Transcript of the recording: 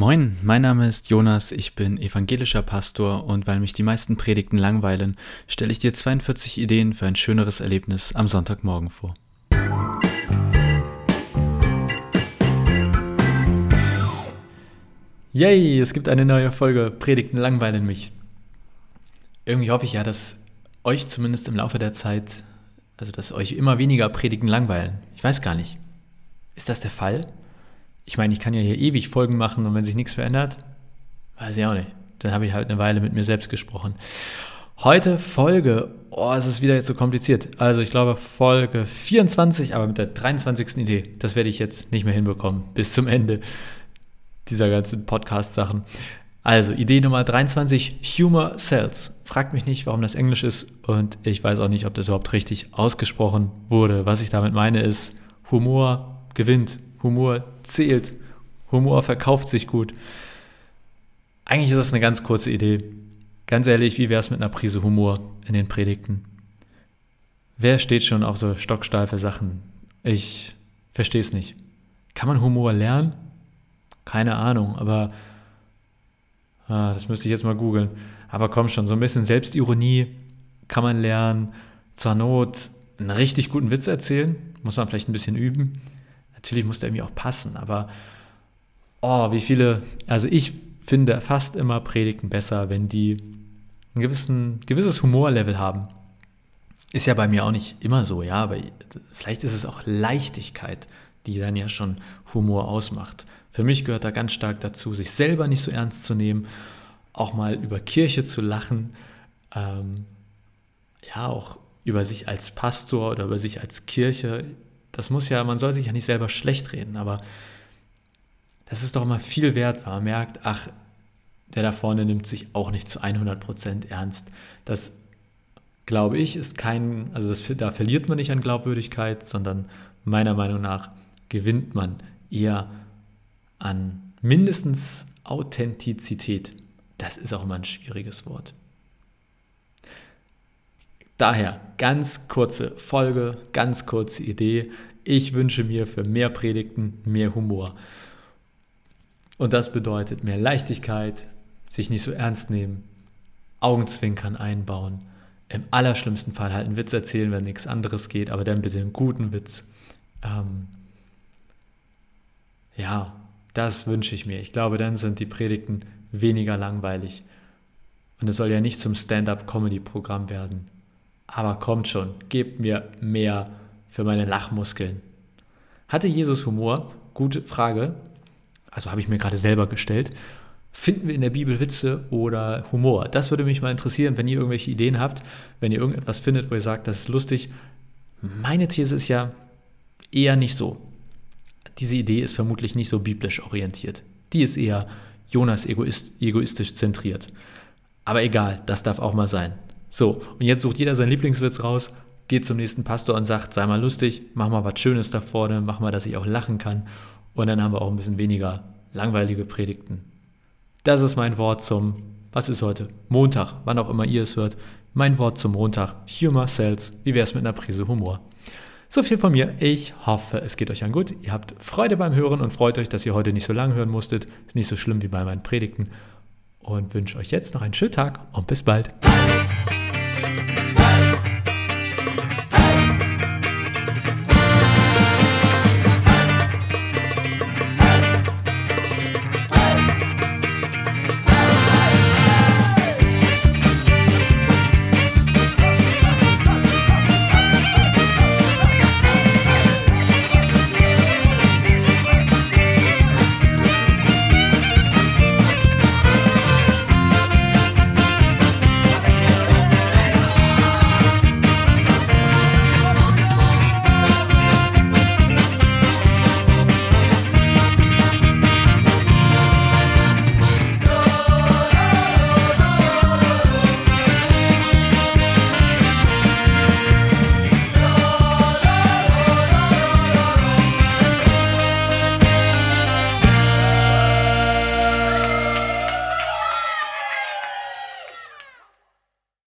Moin, mein Name ist Jonas, ich bin evangelischer Pastor und weil mich die meisten Predigten langweilen, stelle ich dir 42 Ideen für ein schöneres Erlebnis am Sonntagmorgen vor. Yay, es gibt eine neue Folge Predigten langweilen mich. Irgendwie hoffe ich ja, dass euch zumindest im Laufe der Zeit, also dass euch immer weniger Predigten langweilen. Ich weiß gar nicht. Ist das der Fall? Ich meine, ich kann ja hier ewig Folgen machen und wenn sich nichts verändert, weiß ich auch nicht. Dann habe ich halt eine Weile mit mir selbst gesprochen. Heute Folge, oh, es ist wieder jetzt so kompliziert. Also ich glaube Folge 24, aber mit der 23. Idee. Das werde ich jetzt nicht mehr hinbekommen bis zum Ende dieser ganzen Podcast-Sachen. Also Idee Nummer 23, Humor Cells. Fragt mich nicht, warum das Englisch ist und ich weiß auch nicht, ob das überhaupt richtig ausgesprochen wurde. Was ich damit meine ist, Humor gewinnt Humor zählt. Humor verkauft sich gut. Eigentlich ist das eine ganz kurze Idee. Ganz ehrlich, wie wäre es mit einer Prise Humor in den Predigten? Wer steht schon auf so stocksteife Sachen? Ich verstehe es nicht. Kann man Humor lernen? Keine Ahnung, aber ah, das müsste ich jetzt mal googeln. Aber komm schon, so ein bisschen Selbstironie kann man lernen. Zur Not einen richtig guten Witz erzählen, muss man vielleicht ein bisschen üben. Natürlich muss der irgendwie auch passen, aber oh, wie viele, also ich finde fast immer Predigten besser, wenn die ein gewissen, gewisses Humorlevel haben. Ist ja bei mir auch nicht immer so, ja, aber vielleicht ist es auch Leichtigkeit, die dann ja schon Humor ausmacht. Für mich gehört da ganz stark dazu, sich selber nicht so ernst zu nehmen, auch mal über Kirche zu lachen, ähm, ja, auch über sich als Pastor oder über sich als Kirche das muss ja, man soll sich ja nicht selber schlecht reden, aber das ist doch immer viel wert, weil man merkt, ach, der da vorne nimmt sich auch nicht zu 100% ernst. Das, glaube ich, ist kein, also das, da verliert man nicht an Glaubwürdigkeit, sondern meiner Meinung nach gewinnt man eher an mindestens Authentizität. Das ist auch immer ein schwieriges Wort. Daher ganz kurze Folge, ganz kurze Idee. Ich wünsche mir für mehr Predigten mehr Humor. Und das bedeutet mehr Leichtigkeit, sich nicht so ernst nehmen, Augenzwinkern einbauen, im allerschlimmsten Fall halt einen Witz erzählen, wenn nichts anderes geht, aber dann bitte einen guten Witz. Ähm, ja, das wünsche ich mir. Ich glaube, dann sind die Predigten weniger langweilig. Und es soll ja nicht zum Stand-up-Comedy-Programm werden. Aber kommt schon, gebt mir mehr für meine Lachmuskeln. Hatte Jesus Humor? Gute Frage. Also habe ich mir gerade selber gestellt. Finden wir in der Bibel Witze oder Humor? Das würde mich mal interessieren, wenn ihr irgendwelche Ideen habt, wenn ihr irgendetwas findet, wo ihr sagt, das ist lustig. Meine These ist ja eher nicht so. Diese Idee ist vermutlich nicht so biblisch orientiert. Die ist eher Jonas egoist, egoistisch zentriert. Aber egal, das darf auch mal sein. So, und jetzt sucht jeder seinen Lieblingswitz raus, geht zum nächsten Pastor und sagt, sei mal lustig, mach mal was Schönes da vorne, mach mal, dass ich auch lachen kann. Und dann haben wir auch ein bisschen weniger langweilige Predigten. Das ist mein Wort zum, was ist heute? Montag, wann auch immer ihr es hört. Mein Wort zum Montag, Humor Cells. Wie wäre es mit einer Prise Humor? So viel von mir. Ich hoffe, es geht euch an gut. Ihr habt Freude beim Hören und freut euch, dass ihr heute nicht so lang hören musstet. Ist nicht so schlimm wie bei meinen Predigten. Und wünsche euch jetzt noch einen schönen Tag und bis bald.